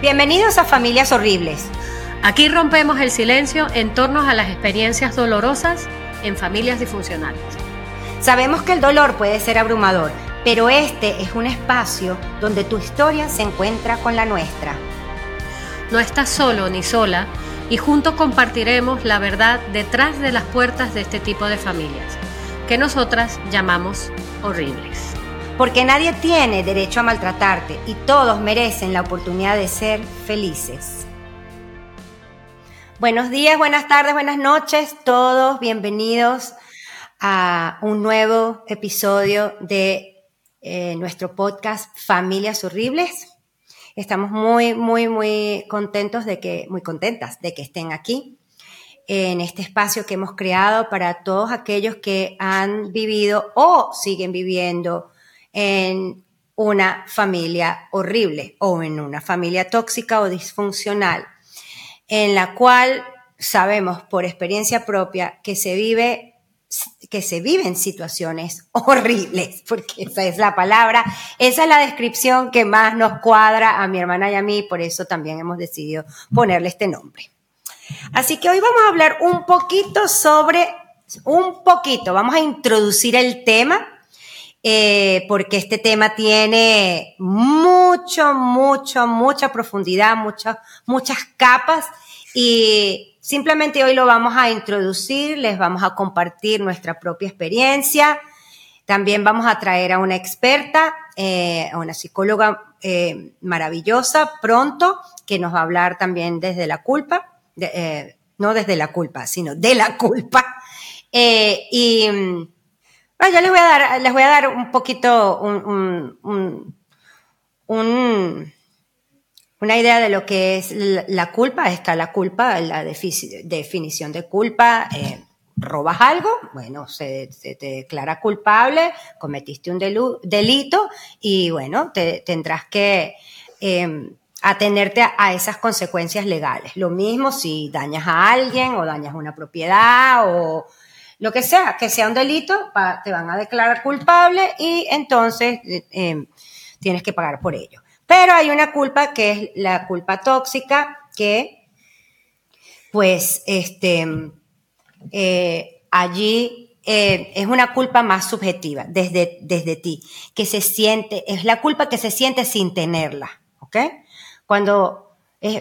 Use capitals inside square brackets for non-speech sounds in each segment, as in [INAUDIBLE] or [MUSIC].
Bienvenidos a Familias Horribles. Aquí rompemos el silencio en torno a las experiencias dolorosas en familias disfuncionales. Sabemos que el dolor puede ser abrumador, pero este es un espacio donde tu historia se encuentra con la nuestra. No estás solo ni sola y juntos compartiremos la verdad detrás de las puertas de este tipo de familias, que nosotras llamamos horribles porque nadie tiene derecho a maltratarte y todos merecen la oportunidad de ser felices. Buenos días, buenas tardes, buenas noches, todos bienvenidos a un nuevo episodio de eh, nuestro podcast Familias Horribles. Estamos muy, muy, muy contentos de que, muy contentas de que estén aquí en este espacio que hemos creado para todos aquellos que han vivido o siguen viviendo en una familia horrible o en una familia tóxica o disfuncional, en la cual sabemos por experiencia propia que se vive que se viven situaciones horribles, porque esa es la palabra, esa es la descripción que más nos cuadra a mi hermana y a mí, por eso también hemos decidido ponerle este nombre. Así que hoy vamos a hablar un poquito sobre, un poquito, vamos a introducir el tema eh, porque este tema tiene mucho, mucho, mucha profundidad, muchas, muchas capas y simplemente hoy lo vamos a introducir, les vamos a compartir nuestra propia experiencia. También vamos a traer a una experta, eh, a una psicóloga eh, maravillosa pronto, que nos va a hablar también desde la culpa, no desde la culpa, sino de la culpa. y Ah, yo les voy a dar, les voy a dar un poquito una idea de lo que es la culpa. Está la culpa, la definición de culpa. Eh, robas algo, bueno, se, te declara culpable, cometiste un delito y bueno, te, tendrás que em, atenerte a, esas consecuencias legales. Lo mismo si dañas a alguien o dañas una propiedad o lo que sea, que sea un delito, te van a declarar culpable y entonces eh, em, tienes que pagar por ello. Pero hay una culpa que es la culpa tóxica que, pues, este, eh, allí eh, es una culpa más subjetiva desde, desde ti, que se siente, es la culpa que se siente sin tenerla, ¿ok? Cuando,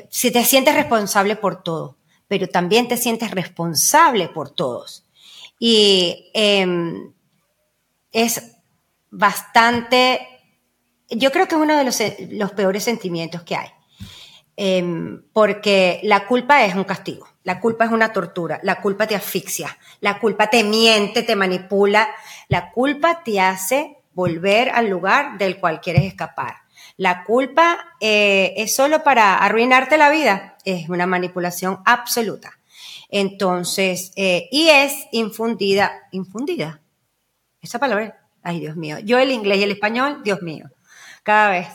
si te sientes responsable por todo, pero también te sientes responsable por todos. Y em, es bastante, yo creo que es uno de los, peores sentimientos que hay. Em, porque la culpa es un castigo, la culpa es una tortura, la culpa te asfixia, la culpa te miente, te manipula, la culpa te hace volver al lugar del cual quieres escapar. La culpa eh, es solo para arruinarte la vida, es una manipulación absoluta. Entonces, eh, y es infundida, infundida. Esa palabra, ay Dios mío, yo el inglés y el español, Dios mío, cada vez.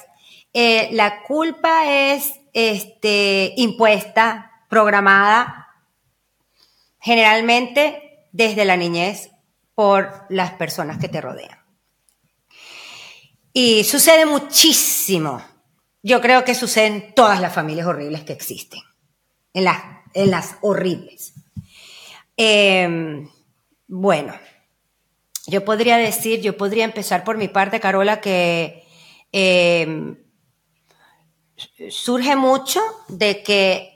Eh, la culpa es este, impuesta, programada, generalmente desde la niñez por las personas que te rodean. Y sucede muchísimo. Yo creo que sucede en todas las familias horribles que existen, en las en las horribles. Em, bueno, yo podría decir, yo podría empezar por mi parte, Carola, que em, surge mucho de que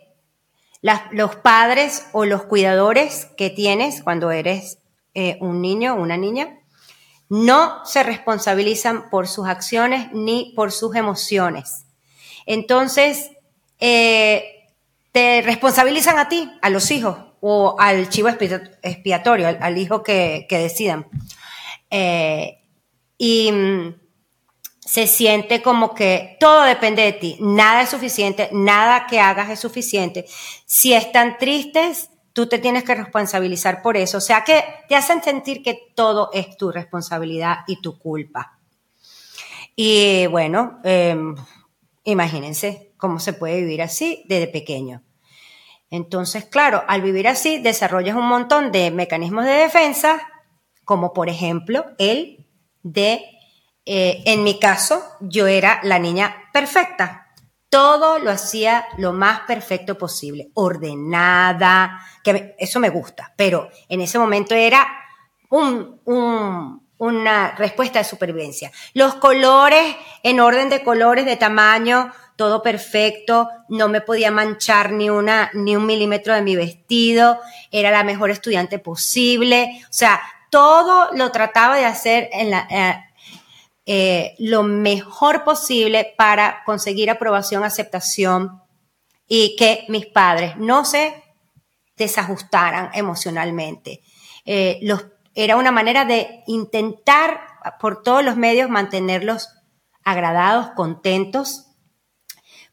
los padres o los cuidadores que tienes cuando eres eh, un niño o una niña no se responsabilizan por sus acciones ni por sus emociones. Entonces, eh, te responsabilizan a ti, a los hijos, o al chivo expiatorio, al, hijo que, decidan. Eh, y mm, se siente como que todo depende de ti, nada es suficiente, nada que hagas es suficiente. Si están tristes, tú te tienes que responsabilizar por eso. O sea que te hacen sentir que todo es tu responsabilidad y tu culpa. Y bueno, em, imagínense, cómo se puede vivir así desde pequeño. Entonces, claro, al vivir así desarrollas un montón de mecanismos de defensa, como por ejemplo el de, eh, en mi caso, yo era la niña perfecta. todo lo hacía lo más perfecto posible, ordenada, que eso me gusta, pero en ese momento era una respuesta de supervivencia. Los colores, en orden de colores, de tamaño, todo perfecto, no me podía manchar ni una, ni un milímetro de mi vestido, era la mejor estudiante posible, o sea, todo lo trataba de hacer en la, eh, eh, lo mejor posible para conseguir aprobación, aceptación y que mis padres no se desajustaran emocionalmente. Eh, era una manera de intentar por todos los medios mantenerlos agradados, contentos,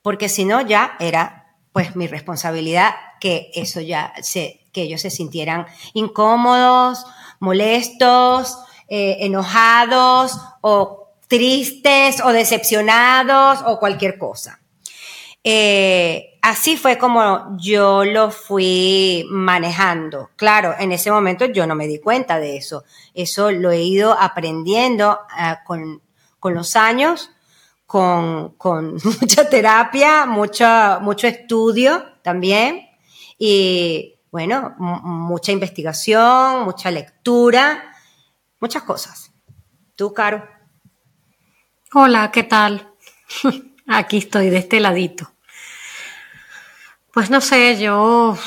porque si no ya era pues mi responsabilidad que eso ya se, que ellos se sintieran incómodos, molestos, eh, enojados o tristes o decepcionados o cualquier cosa. Eh, así fue como yo lo fui manejando. Claro, en ese momento yo no me di cuenta de eso. Eso lo he ido aprendiendo ah, con, los años, con, [LAUGHS] mucha terapia, mucho, mucho estudio también y bueno, mucha investigación, mucha lectura, muchas cosas. ¿Tú, Caro? Hola, ¿qué tal? [LAUGHS] Aquí estoy de este ladito. Pues no sé, yo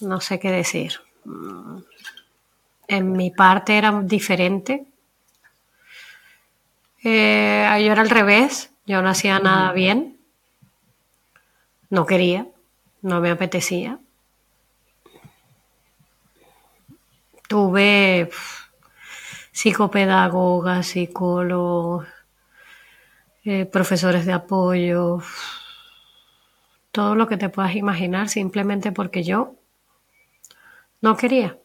no sé qué decir. En mi parte era diferente. Eh, yo era al revés, yo no hacía nada bien. No quería, no me apetecía. Tuve psicopedagogas, psicólogos, eh, profesores de apoyo, todo lo que te puedas imaginar simplemente porque yo no quería,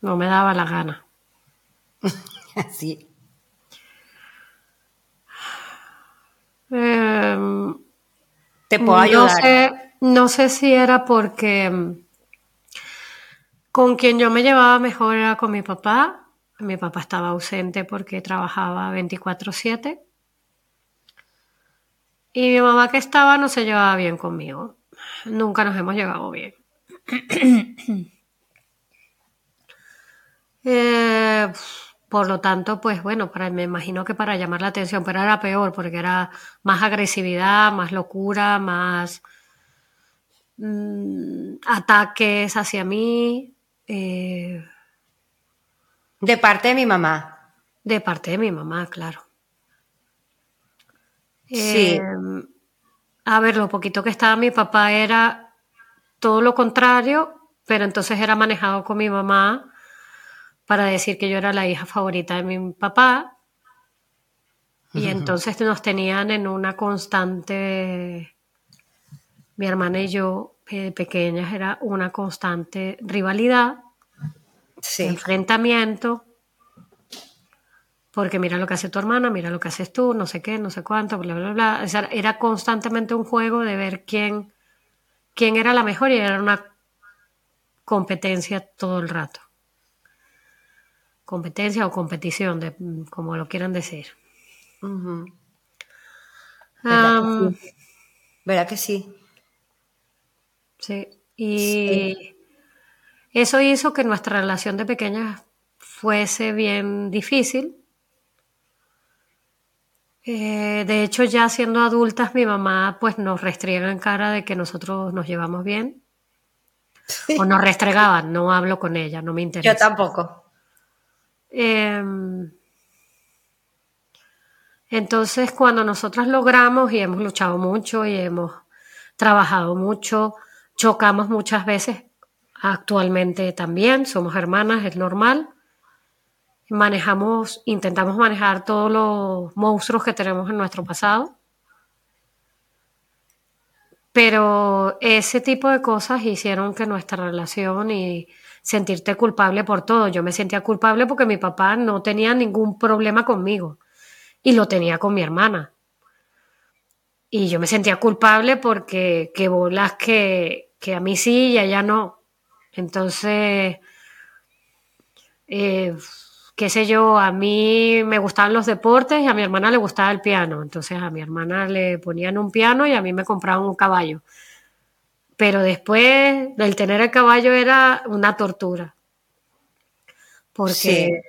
no me daba la gana. [LAUGHS] Así. Em, te puedo ayudar. No sé, no sé si era porque con quien yo me llevaba mejor era con mi papá mi papá estaba ausente porque trabajaba 24/7. Y mi mamá que estaba no se llevaba bien conmigo. Nunca nos hemos llevado bien. [CLEARS THROAT] Eh, por lo tanto, pues bueno, para, me imagino que para llamar la atención, pero era peor porque era más agresividad, más locura, más mm, ataques hacia mí. Eh, de parte de mi mamá. De parte de mi mamá, claro. Sí. Em, a ver, lo poquito que estaba mi papá era todo lo contrario, pero entonces era manejado con mi mamá para decir que yo era la hija favorita de mi papá. Y entonces nos tenían en una constante, mi hermana y yo, eh, pequeñas, era una constante rivalidad enfrentamiento, porque mira lo que hace tu hermana, mira lo que haces tú, no sé qué, no sé cuánto, bla, bla, bla. era constantemente un juego de ver quién, quién era la mejor y era una competencia todo el rato. Competencia o competición, de, como lo quieran decir. ¿Verdad, que sí? sí? Y eso hizo que nuestra relación de pequeñas fuese bien difícil. Eh, de hecho, ya siendo adultas, mi mamá pues nos restriega en cara de que nosotros nos llevamos bien. O nos restregaban, no hablo con ella, no me interesa. Yo tampoco. Em, entonces, cuando nosotras logramos y hemos luchado mucho y hemos trabajado mucho, chocamos muchas veces, Actualmente también somos hermanas, es normal. Manejamos, intentamos manejar todos los monstruos que tenemos en nuestro pasado. Pero ese tipo de cosas hicieron que nuestra relación y sentirte culpable por todo. Yo me sentía culpable porque mi papá no tenía ningún problema conmigo y lo tenía con mi hermana. Y yo me sentía culpable porque que bolas que, que a mí sí y a ella no. Entonces, eh, qué sé yo, a mí me gustaban los deportes y a mi hermana le gustaba el piano. Entonces a mi hermana le ponían un piano y a mí me compraban un caballo. Pero después del tener el caballo era una tortura. Porque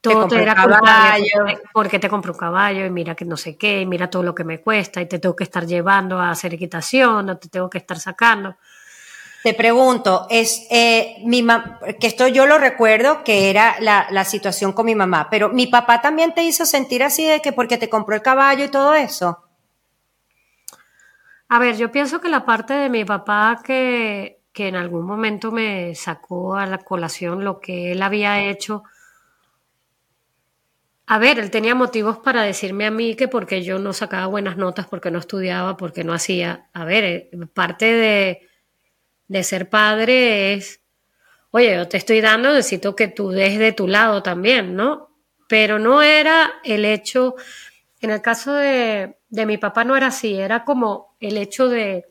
todo te era caballo. Porque te compro un caballo y mira que no sé qué, y mira todo lo que me cuesta y te tengo que estar llevando a hacer equitación, no te tengo que estar sacando. Te pregunto, es eh, mi que esto yo lo recuerdo que era la, la, situación con mi mamá, pero mi papá también te hizo sentir así de que porque te compró el caballo y todo eso. A ver, yo pienso que la parte de mi papá que, que en algún momento me sacó a la colación lo que él había hecho. A ver, él tenía motivos para decirme a mí que porque yo no sacaba buenas notas, porque no estudiaba, porque no hacía. A ver, eh, parte de, de ser padre es, oye, yo te estoy dando, necesito que tú des de tu lado también, ¿no? Pero no era el hecho, en el caso de, de mi papá no era así, era como el hecho de,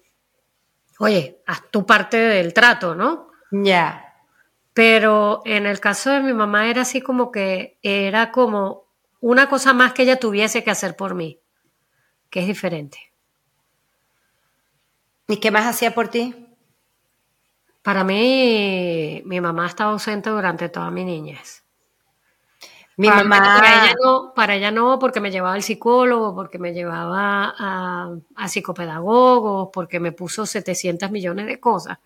oye, haz tu parte del trato, ¿no? Ya. Pero en el caso de mi mamá era así como que era como una cosa más que ella tuviese que hacer por mí, que es diferente. ¿Y qué más hacía por ti? Para mí, mi mamá estaba ausente durante toda mi niñez. Mi mamá. Para ella, no, para ella no, porque me llevaba al psicólogo, porque me llevaba a, a psicopedagogos, porque me puso 700 millones de cosas.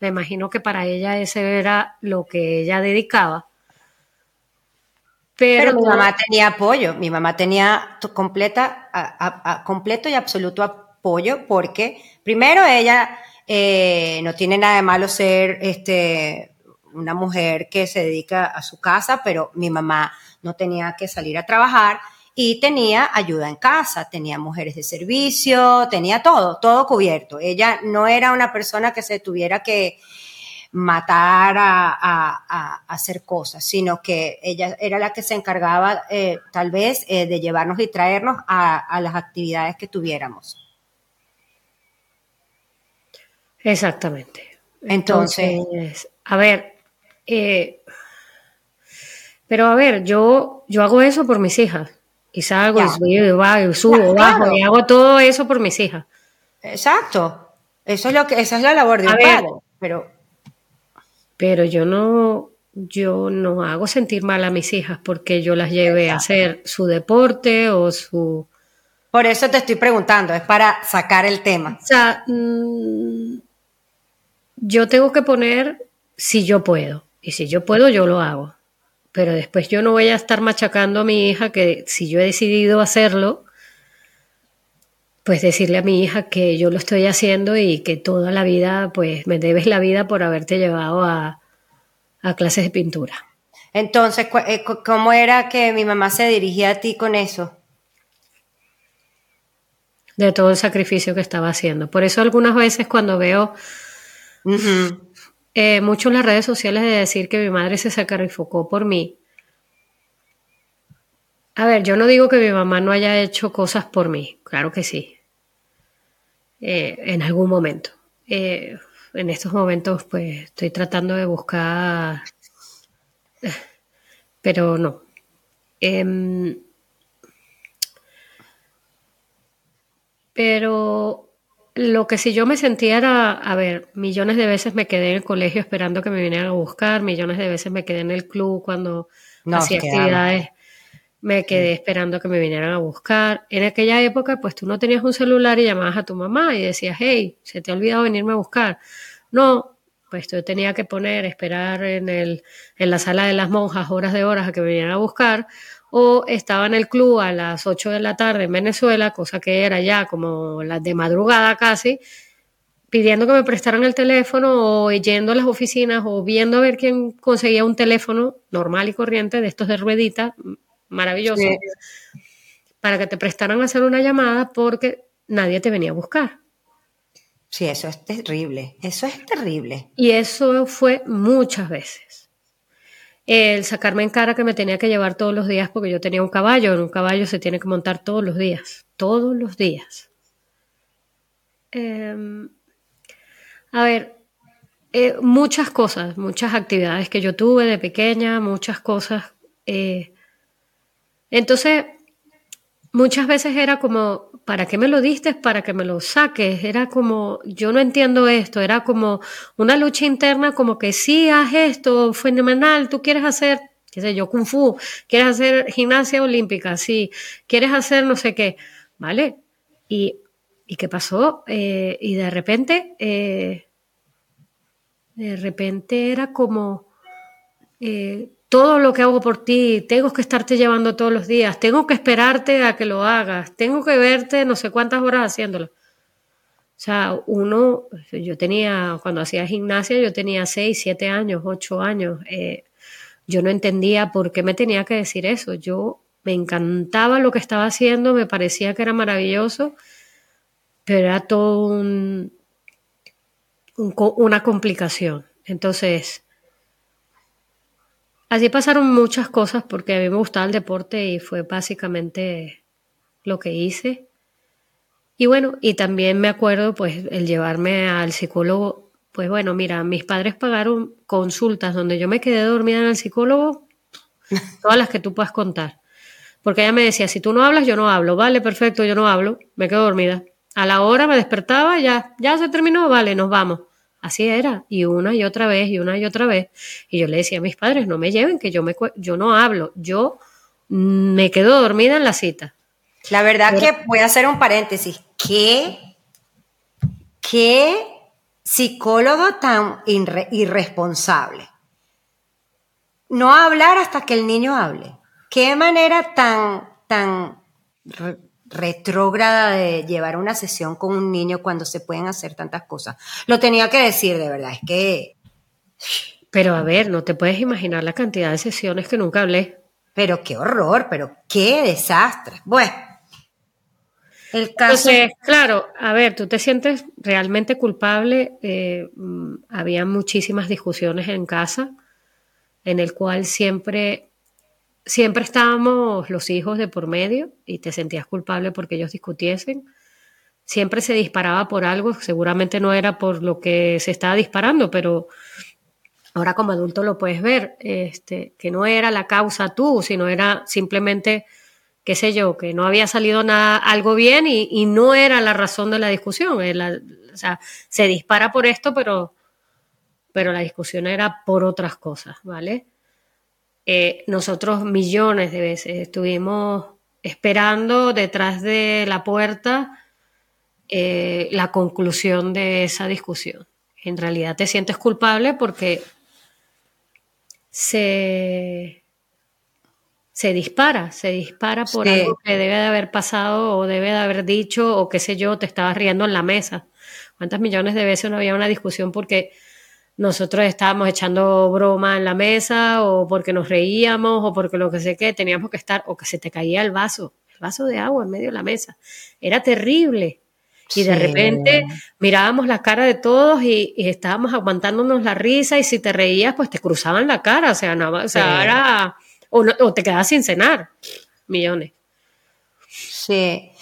Me imagino que para ella ese era lo que ella dedicaba. Pero, mi mamá tenía apoyo, mi mamá tenía completa, completo y absoluto apoyo porque primero ella eh, no tiene nada de malo ser este, una mujer que se dedica a su casa, pero mi mamá no tenía que salir a trabajar y tenía ayuda en casa, tenía mujeres de servicio, tenía todo, todo cubierto. Ella no era una persona que se tuviera que matar a, hacer cosas, sino que ella era la que se encargaba eh, tal vez eh, de llevarnos y traernos a las actividades que tuviéramos. Exactamente. Entonces, a ver, eh, pero a ver, yo, yo hago eso por mis hijas. Y salgo y subo, bajo y hago todo eso por mis hijas. Exacto. Eso es lo que, esa es la labor de un padre. Pero, pero yo no, yo no hago sentir mal a mis hijas porque yo las lleve a hacer su deporte o su. Por eso te estoy preguntando, es para sacar el tema. O sea, mm, yo tengo que poner si yo puedo. Y si yo puedo, yo lo hago. Pero después yo no voy a estar machacando a mi hija que si yo he decidido hacerlo, pues decirle a mi hija que yo lo estoy haciendo y que toda la vida, pues me debes la vida por haberte llevado a, a clases de pintura. Entonces, eh, ¿cómo era que mi mamá se dirigía a ti con eso? De todo el sacrificio que estaba haciendo. Por eso algunas veces cuando veo eh, mucho en las redes sociales de decir que mi madre se sacrificó por mí. A ver, yo no digo que mi mamá no haya hecho cosas por mí, claro que sí. Eh, en algún momento. Eh, en estos momentos, pues estoy tratando de buscar, pero no. Em, pero lo que sí yo me sentía era, a ver, millones de veces me quedé en el colegio esperando que me vinieran a buscar, millones de veces me quedé en el club cuando hacía actividades, me quedé esperando que me vinieran a buscar. En aquella época, pues tú no tenías un celular y llamabas a tu mamá y decías, hey, se te ha olvidado venirme a buscar. No, pues yo tenía que poner, esperar en, el, en la sala de las monjas horas de horas a que me vinieran a buscar o estaba en el club a las 8 de la tarde en Venezuela, cosa que era ya como las de madrugada casi, pidiendo que me prestaran el teléfono o yendo a las oficinas o viendo a ver quién conseguía un teléfono normal y corriente de estos de ruedita, maravilloso, para que te prestaran a hacer una llamada porque nadie te venía a buscar. Sí, eso es terrible, eso es terrible. Y eso fue muchas veces el sacarme en cara que me tenía que llevar todos los días porque yo tenía un caballo, en un caballo se tiene que montar todos los días, todos los días. Em, a ver, eh, muchas cosas, muchas actividades que yo tuve de pequeña, muchas cosas Eh, entonces, muchas veces era como, ¿para qué me lo diste? Para que me lo saques. Era como, yo no entiendo esto. Era como una lucha interna, como que sí, haz esto, fenomenal, tú quieres hacer, qué sé yo, kung fu, quieres hacer gimnasia olímpica, sí, quieres hacer no sé qué, ¿vale? Y, ¿y qué pasó? Eh, y de repente, eh, de repente era como, eh, todo lo que hago por ti, tengo que estarte llevando todos los días, tengo que esperarte a que lo hagas, tengo que verte no sé cuántas horas haciéndolo. O sea, uno, yo tenía, cuando hacía gimnasia, yo tenía 6, 7 años, 8 años. Eh, yo no entendía por qué me tenía que decir eso. Yo me encantaba lo que estaba haciendo, me parecía que era maravilloso, pero era todo un, una complicación. Entonces, Así pasaron muchas cosas porque a mí me gustaba el deporte y fue básicamente lo que hice. Y bueno, y también me acuerdo pues el llevarme al psicólogo, pues bueno, mira, mis padres pagaron consultas donde yo me quedé dormida en el psicólogo, [LAUGHS] todas las que tú puedas contar. Porque ella me decía, si tú no hablas, yo no hablo, vale, perfecto, yo no hablo, me quedo dormida. A la hora me despertaba, ya, ya se terminó, vale, nos vamos. Así era, y una y otra vez, y una y otra vez. Y yo le decía a mis padres, no me lleven, que yo, me, yo no hablo, yo me quedo dormida en la cita. La verdad que voy a hacer un paréntesis. ¿Qué, qué psicólogo tan irresponsable? No hablar hasta que el niño hable. Qué manera tan, tan retrógrada de llevar una sesión con un niño cuando se pueden hacer tantas cosas. Lo tenía que decir, de verdad, es que... Pero a ver, no te puedes imaginar la cantidad de sesiones que nunca hablé. Pero qué horror, pero qué desastre. Bueno, el caso... Entonces, claro, a ver, tú te sientes realmente culpable. Eh, mm, había muchísimas discusiones en casa en el cual siempre siempre estábamos los hijos de por medio y te sentías culpable porque ellos discutiesen. Siempre se disparaba por algo, seguramente no era por lo que se estaba disparando, pero ahora como adulto lo puedes ver, este, que no era la causa tú, sino era simplemente, qué sé yo, que no había salido nada, algo bien y, no era la razón de la discusión. o sea, se dispara por esto, pero, pero la discusión era por otras cosas, ¿vale? Eh, nosotros millones de veces estuvimos esperando detrás de la puerta eh, la conclusión de esa discusión. En realidad te sientes culpable porque se, se dispara, se dispara por algo que debe de haber pasado o debe de haber dicho o qué sé yo, te estabas riendo en la mesa. ¿Cuántas millones de veces no había una discusión porque nosotros estábamos echando broma en la mesa o porque nos reíamos o porque lo que sé que teníamos que estar o que se te caía el vaso, el vaso de agua en medio de la mesa. Era terrible. Y de repente mirábamos la cara de todos y, estábamos aguantándonos la risa y si te reías pues te cruzaban la cara, o sea, o, sea era, o, te quedabas sin cenar, millones. Sí,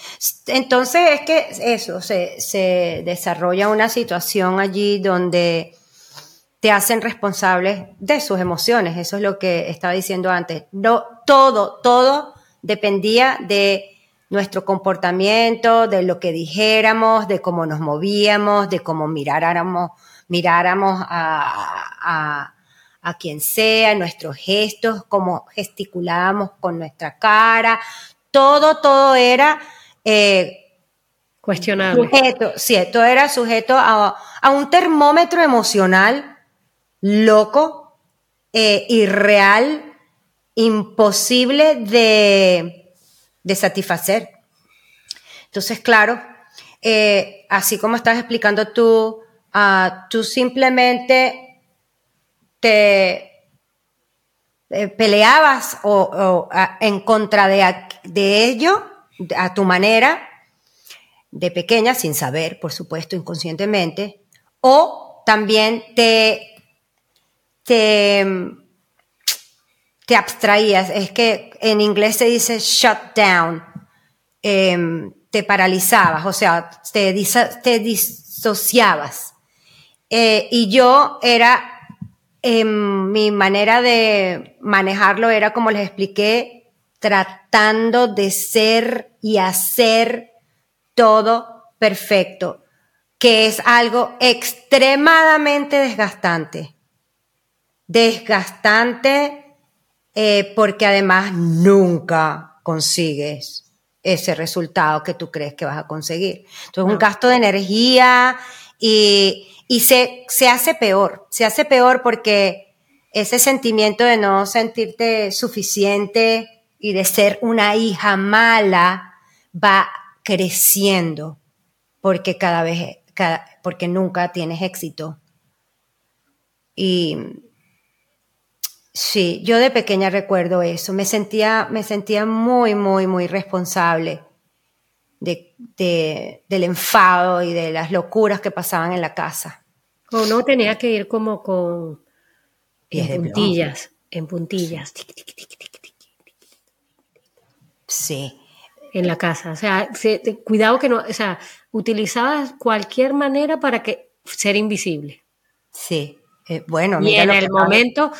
entonces es que eso, se, se desarrolla una situación allí donde te hacen responsables de sus emociones. Eso es lo que estaba diciendo antes. No, todo, todo dependía de nuestro comportamiento, de lo que dijéramos, de cómo nos movíamos, de cómo miráramos, miráramos a, a, quien sea, nuestros gestos, cómo gesticulábamos con nuestra cara. Todo, todo era eh, cuestionable. Sujeto, sí, todo era sujeto a, a un termómetro emocional loco, eh, irreal, imposible de, satisfacer. Entonces, claro, eh, así como estás explicando tú, ah, tú simplemente te eh, peleabas o, en contra de ello a tu manera, de pequeña, sin saber, por supuesto, inconscientemente, o también te te, te abstraías. Es que en inglés se dice shut down. Em, te paralizabas, o sea, te, te disociabas. Eh, y yo era em, mi manera de manejarlo era, como les expliqué, tratando de ser y hacer todo perfecto, que es algo extremadamente desgastante. Desgastante eh, porque además nunca consigues ese resultado que tú crees que vas a conseguir. Entonces, un gasto de energía y, y se, se hace peor, se hace peor porque ese sentimiento de no sentirte suficiente y de ser una hija mala va creciendo porque cada vez, porque nunca tienes éxito. Y sí, yo de pequeña recuerdo eso, me sentía, me sentía muy, muy, muy responsable de, del enfado y de las locuras que pasaban en la casa. O no tenía que ir como con en puntillas, en puntillas. Sí. En la casa. O sea, cuidado que no, o sea, utilizabas cualquier manera para que ser invisible. Sí. Eh, bueno, y en el momento,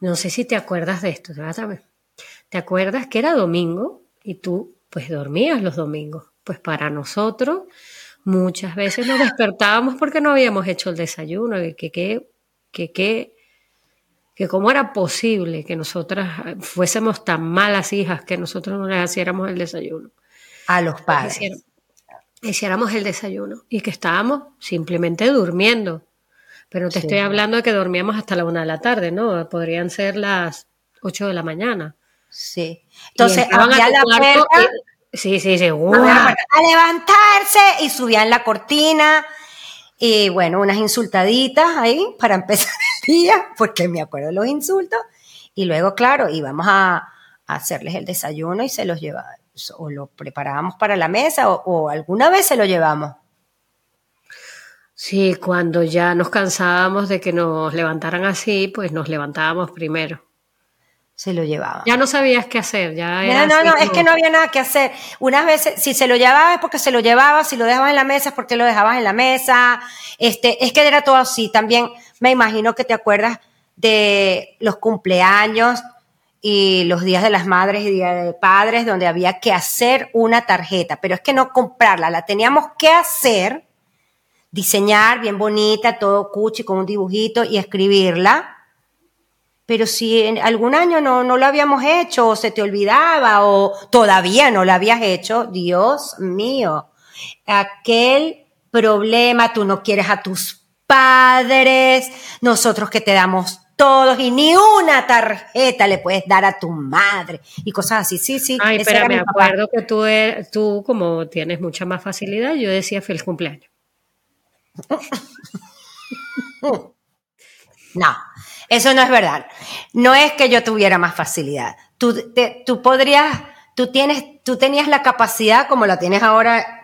no sé si te acuerdas de esto, ¿te acuerdas que era domingo y tú pues dormías los domingos? Pues para nosotros muchas veces nos despertábamos porque no habíamos hecho el desayuno, que que, que, que que cómo era posible que nosotras fuésemos tan malas hijas que nosotros no les hiciéramos el desayuno. A los padres. Hiciéramos, el desayuno y que estábamos simplemente durmiendo. Pero te estoy hablando de que dormíamos hasta la una de la tarde, ¿no? Podrían ser las ocho de la mañana. Sí. Entonces, abría la puerta. sí, sí, sí. A levantarse y subían la cortina y bueno, unas insultaditas ahí para [LAUGHS] empezar el día, porque me acuerdo de los insultos. Y luego, claro, íbamos a, hacerles el desayuno y se los llevábamos, o lo preparábamos para la mesa, o, alguna vez se lo llevamos. Sí, cuando ya nos cansábamos de que nos levantaran así, pues nos levantábamos primero se lo llevaba. Ya no sabías qué hacer, ya No, no, no, es que no había nada que hacer. Unas veces, si se lo llevaba es porque se lo llevaba, si lo dejabas en la mesa es porque lo dejabas en la mesa. Este, es que era todo así. También me imagino que te acuerdas de los cumpleaños y los días de las madres y días de padres donde había que hacer una tarjeta, pero es que no comprarla, la teníamos que hacer, diseñar bien bonita, todo cuchi con un dibujito y escribirla pero si en algún año no, no lo habíamos hecho o se te olvidaba o todavía no lo habías hecho, Dios mío, aquel problema, tú no quieres a tus padres, nosotros que te damos todos y ni una tarjeta le puedes dar a tu madre y cosas así. Sí, sí. Ay, pero me acuerdo que tú, er, tú, como tienes mucha más facilidad, yo decía feliz cumpleaños. No, eso no es verdad. No es que yo tuviera más facilidad. Tú, tú podrías, tú tienes, tú tenías la capacidad, como la tienes ahora,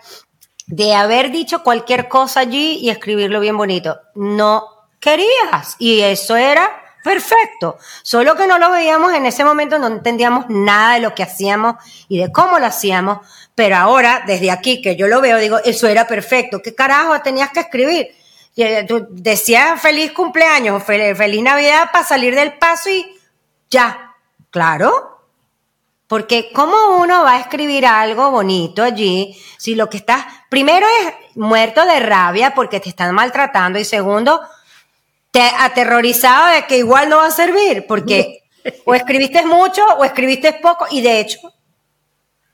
de haber dicho cualquier cosa allí y escribirlo bien bonito. No querías. Y eso era perfecto. Solo que no lo veíamos en ese momento, no entendíamos nada de lo que hacíamos y de cómo lo hacíamos. Pero ahora, desde aquí que yo lo veo, digo, eso era perfecto. ¿Qué carajo tenías que escribir? Tú decías feliz cumpleaños, feliz Navidad para salir del paso y ya. Claro. Porque ¿cómo uno va a escribir algo bonito allí si lo que estás, primero es muerto de rabia porque te están maltratando y segundo, te aterrorizado de que igual no va a servir porque o escribiste mucho o escribiste poco y de hecho,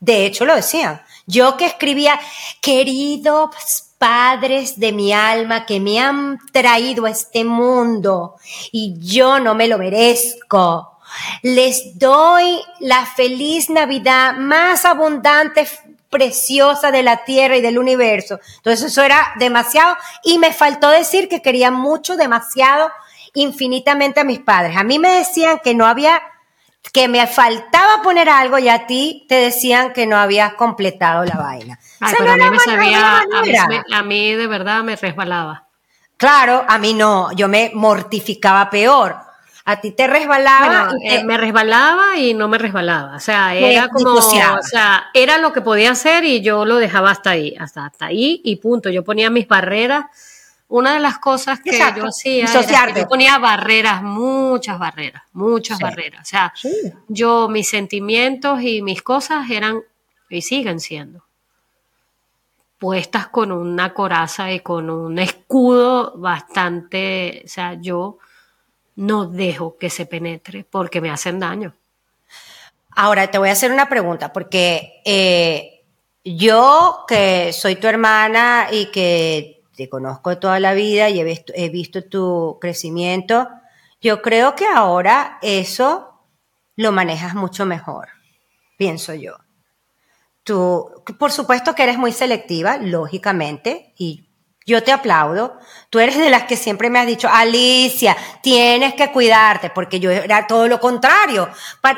de hecho lo decían. Yo que escribía, queridos padres de mi alma que me han traído a este mundo y yo no me lo merezco. Les doy la feliz Navidad más abundante, preciosa de la tierra y del universo. Entonces eso era demasiado y me faltó decir que quería mucho, demasiado, infinitamente a mis padres. A mí me decían que no había que me faltaba poner algo y a ti te decían que no habías completado la vaina. pero a mí me sabía, a mí, de verdad me resbalaba. Claro, a mí no, yo me mortificaba peor. A ti te resbalaba. Eh, me resbalaba y no me resbalaba. O sea, era como. O sea, era lo que podía hacer y yo lo dejaba hasta ahí, hasta, hasta ahí y punto. Yo ponía mis barreras una de las cosas que yo hacía era que yo ponía barreras, muchas barreras, muchas barreras. O sea, yo, mis sentimientos y mis cosas eran y siguen siendo puestas con una coraza y con un escudo bastante, o sea, yo no dejo que se penetre porque me hacen daño. Ahora te voy a hacer una pregunta, porque eh, yo que soy tu hermana y que te conozco toda la vida y he visto tu crecimiento, yo creo que ahora eso lo manejas mucho mejor, pienso yo. Tú, por supuesto que eres muy selectiva, lógicamente, y yo te aplaudo. Tú eres de las que siempre me has dicho, Alicia, tienes que cuidarte, porque yo era todo lo contrario.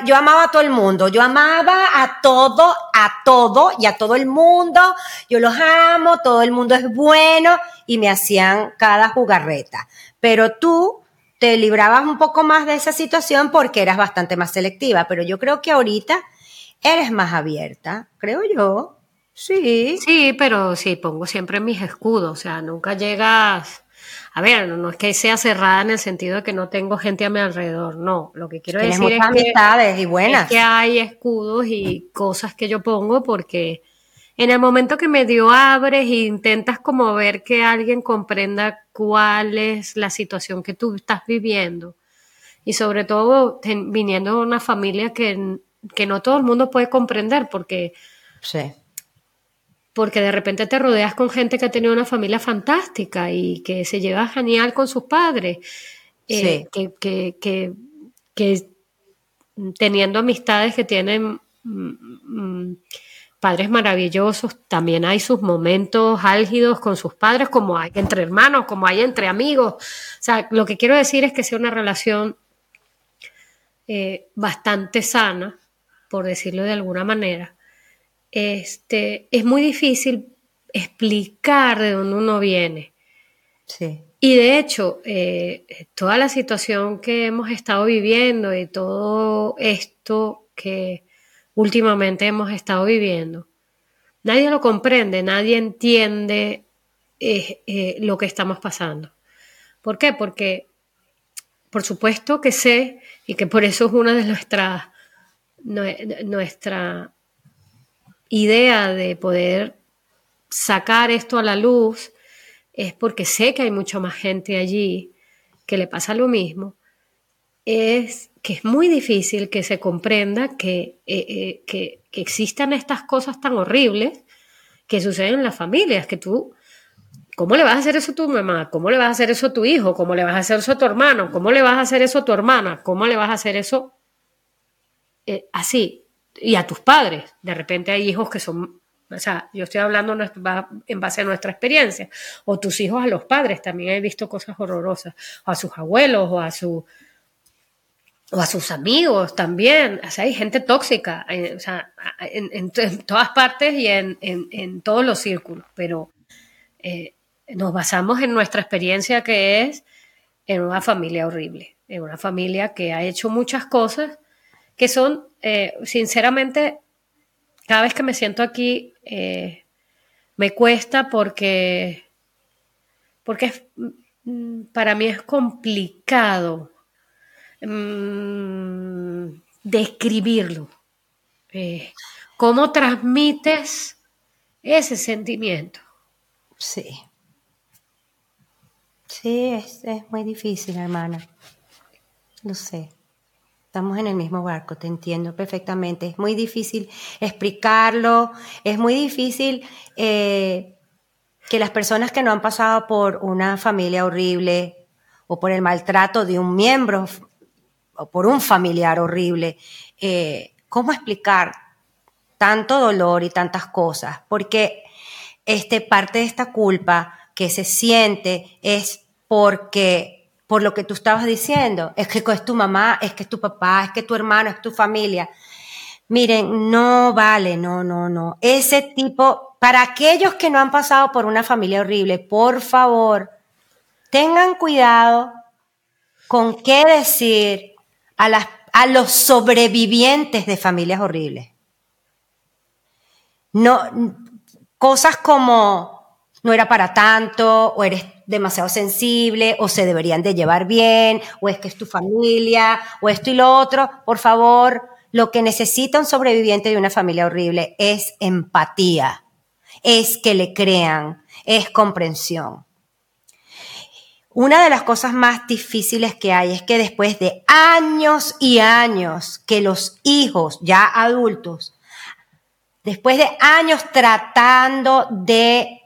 Yo amaba a todo el mundo, yo amaba a todo, a todo y a todo el mundo. Yo los amo, todo el mundo es bueno y me hacían cada jugarreta. Pero tú te librabas un poco más de esa situación porque eras bastante más selectiva. Pero yo creo que ahorita eres más abierta, creo yo. Sí. Sí, pero sí, pongo siempre mis escudos, o sea, nunca llegas... A ver, no, es que sea cerrada en el sentido de que no tengo gente a mi alrededor, no. Lo que quiero decir es que, y buenas. que hay escudos y cosas que yo pongo porque en el momento que medio abres e intentas como ver que alguien comprenda cuál es la situación que tú estás viviendo y sobre todo viniendo de una familia que que no todo el mundo puede comprender porque... Sí. Porque de repente te rodeas con gente que ha tenido una familia fantástica y que se lleva genial con sus padres. Eh, que, que, teniendo amistades que tienen mm, mm, padres maravillosos, también hay sus momentos álgidos con sus padres, como hay entre hermanos, como hay entre amigos. O sea, lo que quiero decir es que sea una relación eh, bastante sana por decirlo de alguna manera, este, es muy difícil explicar de dónde uno viene. Sí. Y de hecho, eh, toda la situación que hemos estado viviendo y todo esto que últimamente hemos estado viviendo, nadie lo comprende, nadie entiende eh, eh, lo que estamos pasando. ¿Por qué? Porque, por supuesto que sé, y que por eso es una de nuestras nuestra idea de poder sacar esto a la luz es porque sé que hay mucha más gente allí que le pasa lo mismo, es que es muy difícil que se comprenda que, eh, eh, que, que, existan estas cosas tan horribles que suceden en las familias, que tú, ¿cómo le vas a hacer eso a tu mamá? ¿Cómo le vas a hacer eso a tu hijo? ¿Cómo le vas a hacer eso a tu hermano? ¿Cómo le vas a hacer eso a tu hermana? ¿Cómo le vas a hacer eso eh, así, y a tus padres. De repente hay hijos que son, o sea, yo estoy hablando en base a nuestra experiencia, o tus hijos a los padres, también he visto cosas horrorosas, o a sus abuelos, o a su o a sus amigos también, o sea, hay gente tóxica, eh, o sea, en, todas partes y en, todos los círculos, pero eh, nos basamos en nuestra experiencia que es en una familia horrible, en una familia que ha hecho muchas cosas que son, eh, sinceramente, cada vez que me siento aquí, eh, me cuesta porque, porque mm, para mí es complicado mm, describirlo. Eh, ¿Cómo transmites ese sentimiento? Sí. Sí, es, es muy difícil, hermana. Lo sé. Estamos en el mismo barco, te entiendo perfectamente. Es muy difícil explicarlo, es muy difícil eh, que las personas que no han pasado por una familia horrible o por el maltrato de un miembro o por un familiar horrible, eh, ¿cómo explicar tanto dolor y tantas cosas? Porque este, parte de esta culpa que se siente es porque por lo que tú estabas diciendo. Es que es tu mamá, es que es tu papá, es que tu hermano, es tu familia. Miren, no vale, no, no, no. Ese tipo, para aquellos que no han pasado por una familia horrible, por favor, tengan cuidado con qué decir a, a los sobrevivientes de familias horribles. No, cosas como, no era para tanto, o eres demasiado sensible, o se deberían de llevar bien, o es que es tu familia, o esto y lo otro. Por favor, lo que necesita un sobreviviente de una familia horrible es empatía, es que le crean, es comprensión. Una de las cosas más difíciles que hay es que después de años y años que los hijos ya adultos, después de años tratando de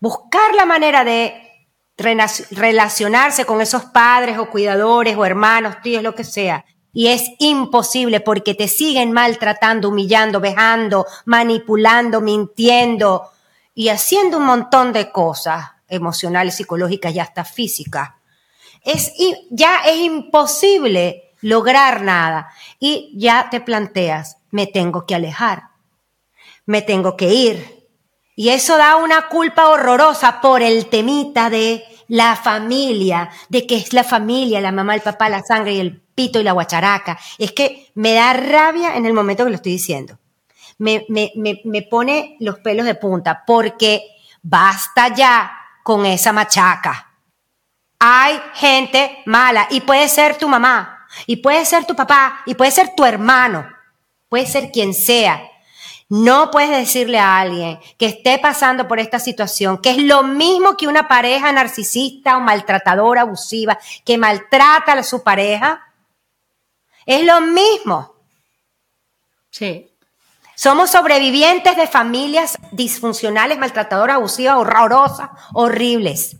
buscar la manera de relacionarse con esos padres o cuidadores o hermanos, tíos, lo que sea, y es imposible porque te siguen maltratando, humillando, vejando, manipulando, mintiendo y haciendo un montón de cosas emocionales, psicológicas y hasta físicas. Es, ya es imposible lograr nada y ya te planteas, me tengo que alejar, me tengo que ir. Y eso da una culpa horrorosa por el temita de la familia, de que es la familia, la mamá, el papá, la sangre y el pito y la guacharaca. Es que me da rabia en el momento que lo estoy diciendo. Me, me, me, me pone los pelos de punta porque basta ya con esa machaca. Hay gente mala y puede ser tu mamá, y puede ser tu papá, y puede ser tu hermano, puede ser quien sea. No puedes decirle a alguien que esté pasando por esta situación, que es lo mismo que una pareja narcisista o maltratadora, abusiva, que maltrata a su pareja. Es lo mismo. Sí. Somos sobrevivientes de familias disfuncionales, maltratadoras, abusivas, horrorosas, horribles.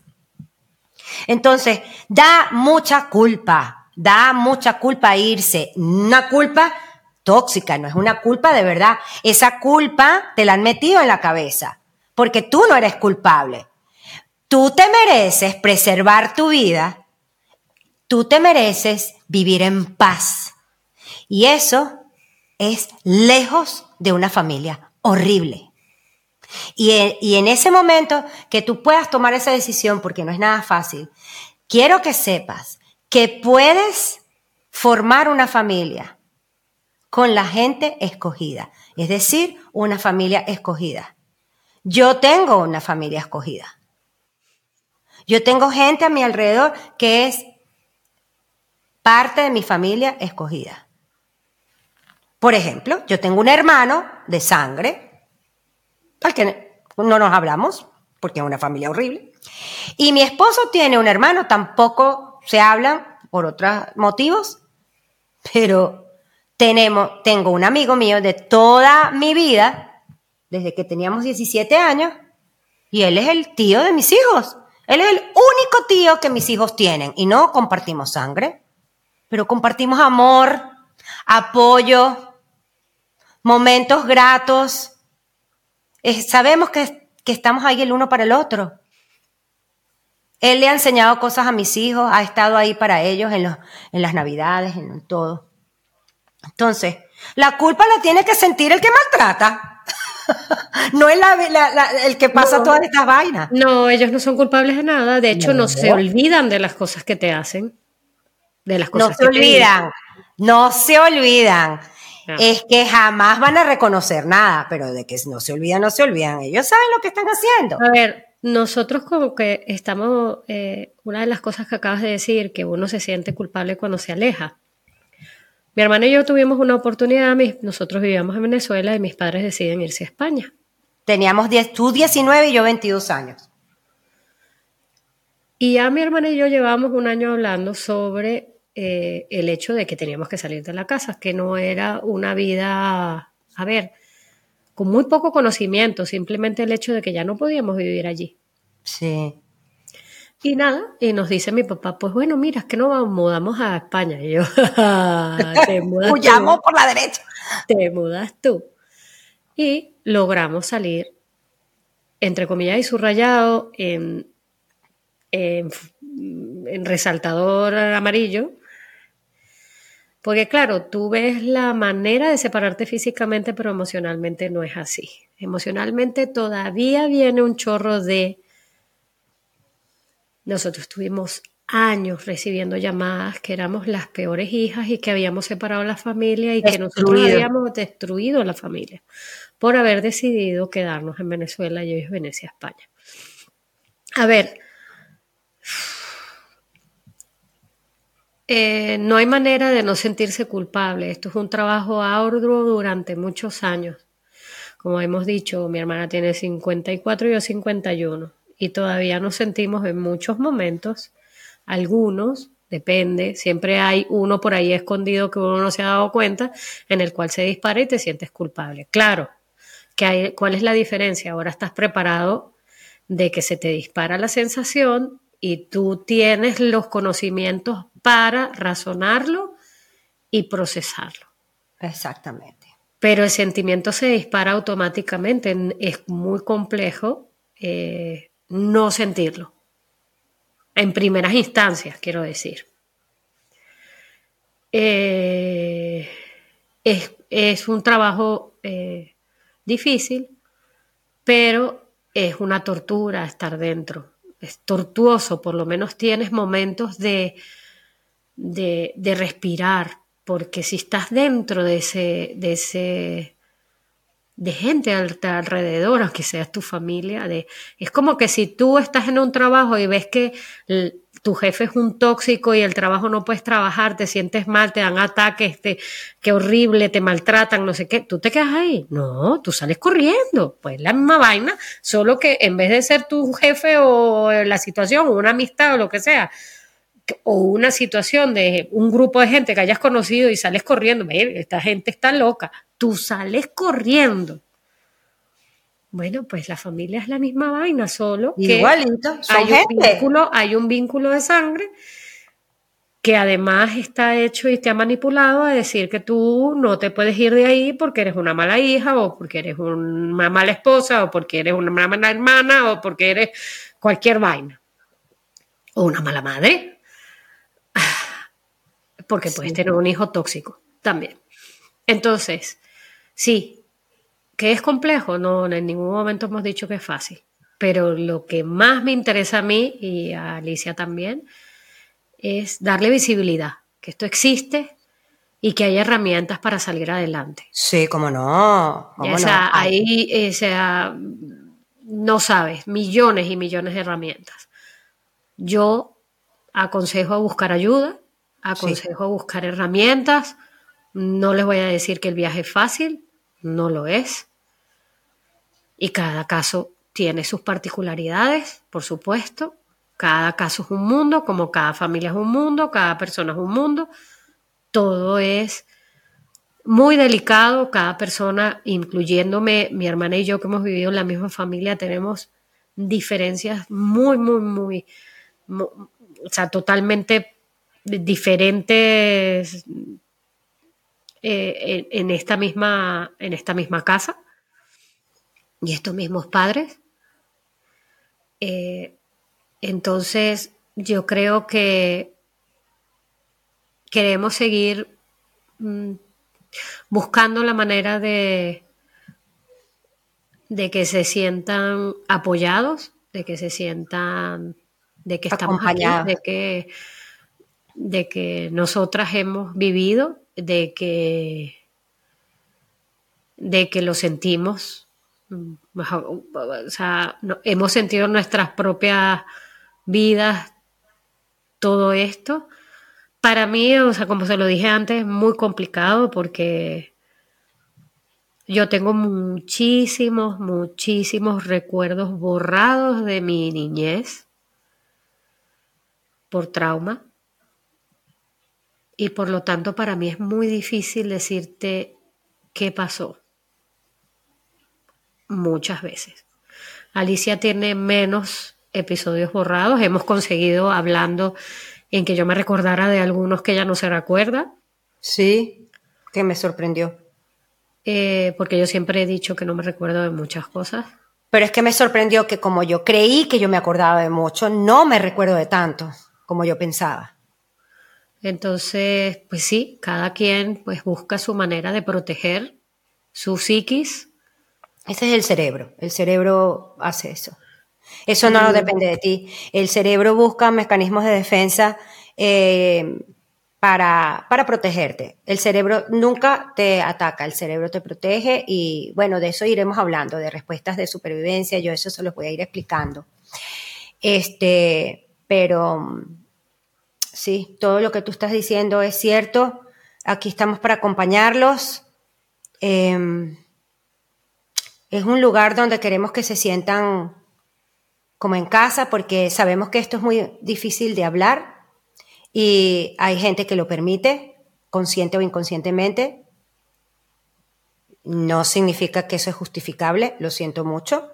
Entonces, da mucha culpa, da mucha culpa irse. Una culpa tóxica, no es una culpa de verdad. Esa culpa te la han metido en la cabeza, porque tú no eres culpable. Tú te mereces preservar tu vida, tú te mereces vivir en paz. Y eso es lejos de una familia horrible. Y, en ese momento que tú puedas tomar esa decisión, porque no es nada fácil, quiero que sepas que puedes formar una familia con la gente escogida, es decir, una familia escogida. Yo tengo una familia escogida. Yo tengo gente a mi alrededor que es parte de mi familia escogida. Por ejemplo, yo tengo un hermano de sangre, al que no nos hablamos, porque es una familia horrible, y mi esposo tiene un hermano, tampoco se hablan por otros motivos, pero tenemos, tengo un amigo mío de toda mi vida, desde que teníamos 17 años, y él es el tío de mis hijos. Él es el único tío que mis hijos tienen y no compartimos sangre, pero compartimos amor, apoyo, momentos gratos. sabemos que, estamos ahí el uno para el otro. Él le ha enseñado cosas a mis hijos, ha estado ahí para ellos en, en las navidades, en todo. Entonces, la culpa la tiene que sentir el que maltrata. [LAUGHS] no es el que pasa todas estas vainas. No, ellos no son culpables de nada. De hecho, no, se olvidan de las cosas que te hacen. De las cosas no se olvidan. No se olvidan. Es que jamás van a reconocer nada, pero de que no se olvidan, no se olvidan. Ellos saben lo que están haciendo. A ver, nosotros como que estamos, eh, una de las cosas que acabas de decir, que uno se siente culpable cuando se aleja. Mi hermano y yo tuvimos una oportunidad, nosotros vivíamos en Venezuela y mis padres deciden irse a España. Teníamos 10, tú 19 y yo 22 años. Y ya mi hermana y yo llevamos un año hablando sobre eh, el hecho de que teníamos que salir de la casa, que no era una vida, a ver, con muy poco conocimiento, simplemente el hecho de que ya no podíamos vivir allí. Sí. Y nada, y nos dice mi papá, pues bueno, mira, es que no vamos, mudamos a España. Y yo, [LAUGHS] te mudas tú. por la derecha. Te mudas tú. Y logramos salir, entre comillas y subrayado, en, en resaltador amarillo, porque claro, tú ves la manera de separarte físicamente, pero emocionalmente no es así. Emocionalmente todavía viene un chorro de... Nosotros tuvimos años recibiendo llamadas que éramos las peores hijas y que habíamos separado la familia y que nosotros habíamos destruido la familia por haber decidido quedarnos en Venezuela y hoy es Venecia, España. A ver, eh, no hay manera de no sentirse culpable. Esto es un trabajo arduo durante muchos años. Como hemos dicho, mi hermana tiene 54 y yo 51. Y todavía nos sentimos en muchos momentos, algunos, depende, siempre hay uno por ahí escondido que uno no se ha dado cuenta, en el cual se dispara y te sientes culpable. Claro, que hay, ¿cuál es la diferencia? Ahora estás preparado de que se te dispara la sensación y tú tienes los conocimientos para razonarlo y procesarlo. Exactamente. Pero el sentimiento se dispara automáticamente. Es muy complejo eh, no sentirlo. En primeras instancias, quiero decir. Eh, es, un trabajo eh, difícil, pero es una tortura estar dentro. Es tortuoso, por lo menos tienes momentos de, de, respirar, porque si estás dentro de ese, de ese, de gente alrededor, aunque seas tu familia, de, es como que si tú estás en un trabajo y ves que tu jefe es un tóxico y el trabajo no puedes trabajar, te sientes mal, te dan ataques, te, qué horrible, te maltratan, no sé qué, tú te quedas ahí. No, tú sales corriendo. Pues la misma vaina, solo que en vez de ser tu jefe o la situación, o una amistad o lo que sea, o una situación de un grupo de gente que hayas conocido y sales corriendo, esta gente está loca, tú sales corriendo. Bueno, pues la familia es la misma vaina, solo que Igualito, hay, Un vínculo, hay un vínculo de sangre que además está hecho y te ha manipulado a decir que tú no te puedes ir de ahí porque eres una mala hija o porque eres una mala esposa o porque eres una mala hermana o porque eres cualquier vaina. O una mala madre. Porque puedes tener un hijo tóxico también. Entonces, sí, ¿Que es complejo? No, en ningún momento hemos dicho que es fácil. Pero lo que más me interesa a mí y a Alicia también es darle visibilidad, que esto existe y que hay herramientas para salir adelante. Sí, cómo no. o sea, ahí o sea, no sabes, millones y millones de herramientas. Yo aconsejo a buscar ayuda, aconsejo a buscar herramientas. No les voy a decir que el viaje es fácil, no lo es. Y cada caso tiene sus particularidades, por supuesto. Cada caso es un mundo, como cada familia es un mundo, cada persona es un mundo. Todo es muy delicado. Cada persona, incluyéndome, mi hermana y yo que hemos vivido en la misma familia, tenemos diferencias muy, muy, muy, o sea, totalmente diferentes eh, en, esta misma, en esta misma casa y estos mismos padres. Eh, entonces, yo creo que queremos seguir mm, buscando la manera de, de que se sientan apoyados, de que se sientan, de que estamos aquí, de que, de que nosotras hemos vivido, de que, de que lo sentimos o sea, hemos sentido en nuestras propias vidas todo esto. Para mí, o sea, como se lo dije antes, es muy complicado porque yo tengo muchísimos, muchísimos recuerdos borrados de mi niñez por trauma. Y por lo tanto, para mí es muy difícil decirte qué pasó muchas veces. Alicia tiene menos episodios borrados. Hemos conseguido hablando en que yo me recordara de algunos que ella no se recuerda. Sí, que me sorprendió. Eh, porque yo siempre he dicho que no me recuerdo de muchas cosas. Pero es que me sorprendió que como yo creí que yo me acordaba de mucho, no me recuerdo de tanto como yo pensaba. Entonces, pues sí, cada quien pues busca su manera de proteger su psiquis ese es el cerebro. El cerebro hace eso. Eso no, depende de ti. El cerebro busca mecanismos de defensa eh, para, para, protegerte. El cerebro nunca te ataca, el cerebro te protege y bueno, de eso iremos hablando, de respuestas de supervivencia, yo eso se los voy a ir explicando. Este, pero sí, todo lo que tú estás diciendo es cierto. Aquí estamos para acompañarlos. Em, es un lugar donde queremos que se sientan como en casa porque sabemos que esto es muy difícil de hablar y hay gente que lo permite, consciente o inconscientemente. No significa que eso es justificable, lo siento mucho.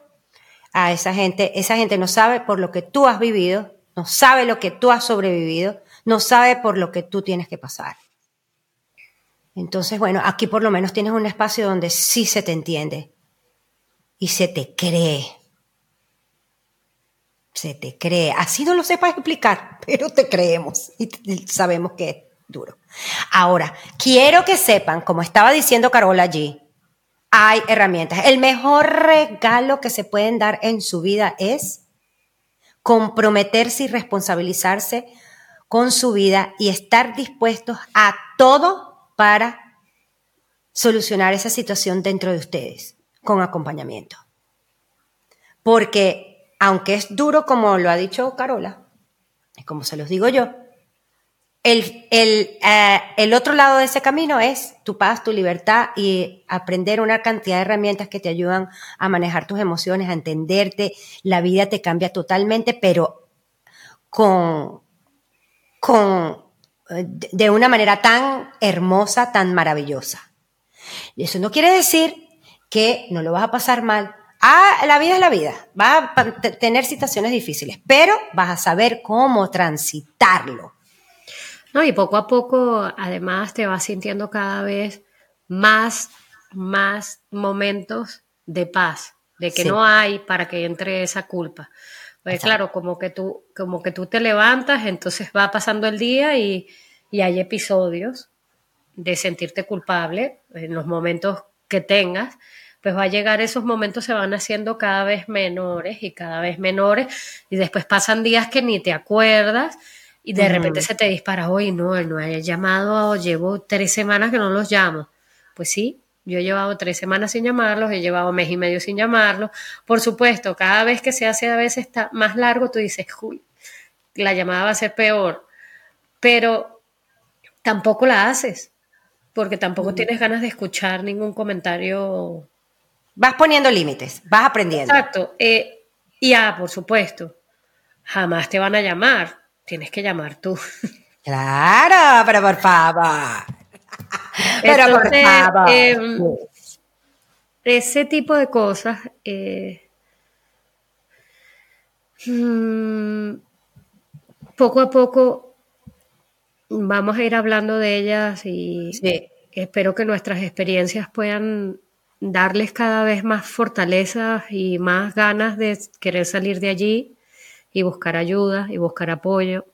A esa gente, esa gente no sabe por lo que tú has vivido, no sabe lo que tú has sobrevivido, no sabe por lo que tú tienes que pasar. Entonces, bueno, aquí por lo menos tienes un espacio donde sí se te entiende y se te cree. Se te cree. Así no lo sepas explicar, [LAUGHS] pero te creemos y sabemos que es duro. Ahora, quiero que sepan, como estaba diciendo Carola allí, hay herramientas. El mejor regalo que se pueden dar en su vida es comprometerse y responsabilizarse con su vida y estar dispuestos a todo para solucionar esa situación dentro de ustedes con acompañamiento. Porque aunque es duro, como lo ha dicho Carola, y como se los digo yo, el, eh, el, otro lado de ese camino es tu paz, tu libertad y aprender una cantidad de herramientas que te ayudan a manejar tus emociones, a entenderte. La vida te cambia totalmente, pero con, con, de una manera tan hermosa, tan maravillosa. Y eso no quiere decir que no lo vas a pasar mal. Ah, la vida es la vida. Vas a tener situaciones difíciles, pero vas a saber cómo transitarlo no, y poco a poco, además, te vas sintiendo cada vez más, más momentos de paz, de que no hay para que entre esa culpa. Pues claro, como que tú, como que tú te levantas, entonces va pasando el día y, y hay episodios de sentirte culpable en los momentos que tengas, pues va a llegar esos momentos, se van haciendo cada vez menores y cada vez menores, y después pasan días que ni te acuerdas, y de repente se te dispara, hoy no, él no ha llamado, llevo tres semanas que no los llamo. Pues sí, yo he llevado tres semanas sin llamarlos, he llevado mes y medio sin llamarlos. Por supuesto, cada vez que se hace a veces está más largo, tú dices, uy, la llamada va a ser peor. Pero tampoco la haces, porque tampoco tienes ganas de escuchar ningún comentario. Vas poniendo límites, vas aprendiendo. Exacto. Eh, y ah, por supuesto, jamás te van a llamar tienes que llamar tú. [LAUGHS] Claro, pero por favor. Pero. Em, ese tipo de cosas. Eh, mm, poco a poco vamos a ir hablando de ellas y espero que nuestras experiencias puedan darles cada vez más fortaleza y más ganas de querer salir de allí y buscar ayuda y buscar apoyo.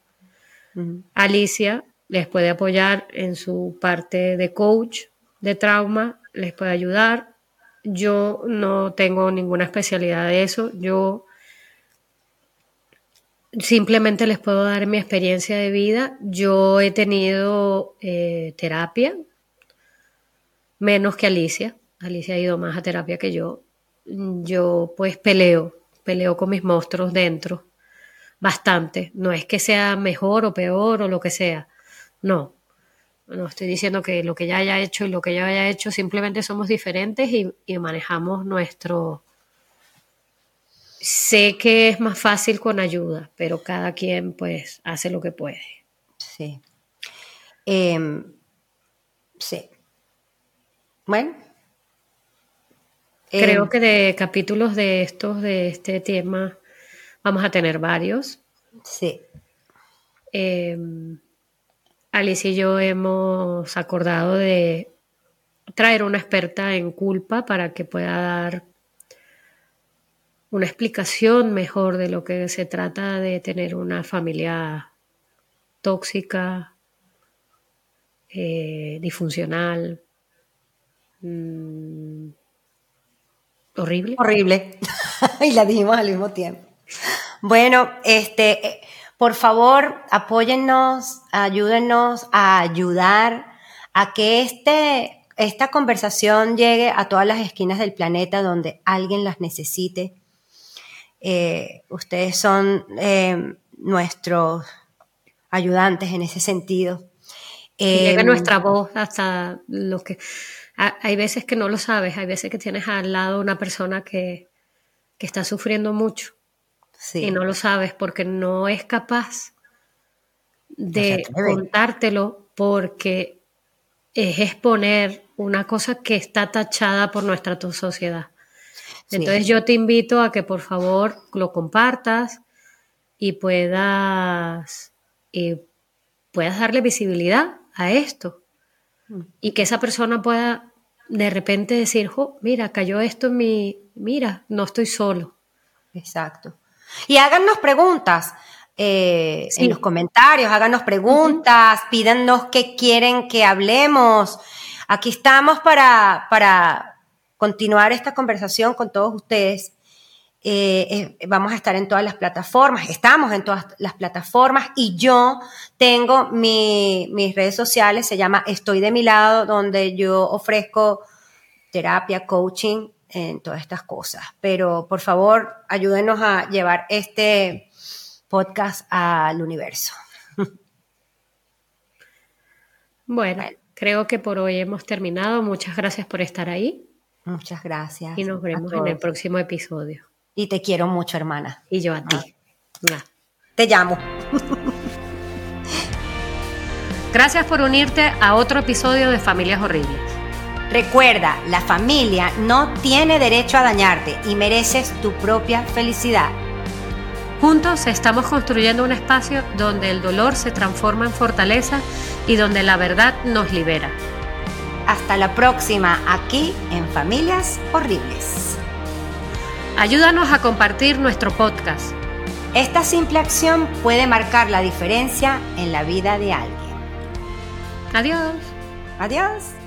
Alicia les puede apoyar en su parte de coach de trauma, les puede ayudar. Yo no tengo ninguna especialidad de eso. Yo simplemente les puedo dar mi experiencia de vida. Yo he tenido eh, terapia, menos que Alicia. Alicia ha ido más a terapia que yo. Yo pues peleo, peleo con mis monstruos dentro bastante. No es que sea mejor o peor o lo que sea. No. No estoy diciendo que lo que ya haya hecho y lo que ya haya hecho, simplemente somos diferentes y, manejamos nuestro... Sé que es más fácil con ayuda, pero cada quien pues hace lo que puede. Sí. Em, sí. Bueno. Creo em, que de capítulos de estos, de este tema, Vamos a tener varios. Sí. Em, Alicia y yo hemos acordado de traer una experta en culpa para que pueda dar una explicación mejor de lo que se trata de tener una familia tóxica, eh, disfuncional, mm, horrible. Horrible. [LAUGHS] y la dijimos al mismo tiempo. Bueno, este, eh, por favor, apóyennos, ayúdenos a ayudar a que este, esta conversación llegue a todas las esquinas del planeta donde alguien las necesite. Eh, ustedes son eh, nuestros ayudantes en ese sentido. llega nuestra voz hasta los que... Hay veces que no lo sabes, hay veces que tienes al lado una persona que, que está sufriendo mucho y no lo sabes porque no es capaz de contártelo porque es exponer una cosa que está tachada por nuestra sociedad. Entonces yo te invito a que por favor lo compartas y puedas, y puedas darle visibilidad a esto mm. y que esa persona pueda de repente decir, mira, cayó esto en mi, mira, no estoy solo. Exacto. Y háganos preguntas. Eh, en los comentarios, háganos preguntas, pídanos qué quieren que hablemos. Aquí estamos para, para continuar esta conversación con todos ustedes. Eh, eh, vamos a estar en todas las plataformas, estamos en todas las plataformas y yo tengo mis redes sociales, se llama Estoy de mi lado, donde yo ofrezco terapia, coaching, en todas estas cosas. Pero por favor, ayúdenos a llevar este podcast al universo. [LAUGHS] Bueno, creo que por hoy hemos terminado. Muchas gracias por estar ahí. Muchas gracias. Y nos vemos en el próximo episodio. Y te quiero mucho, hermana. Y yo a ti. Te llamo. [LAUGHS] Gracias por unirte a otro episodio de Familias Horribles. Recuerda, la familia no tiene derecho a dañarte y mereces tu propia felicidad. Juntos estamos construyendo un espacio donde el dolor se transforma en fortaleza y donde la verdad nos libera. Hasta la próxima aquí en Familias Horribles. Ayúdanos a compartir nuestro podcast. Esta simple acción puede marcar la diferencia en la vida de alguien. Adiós. Adiós.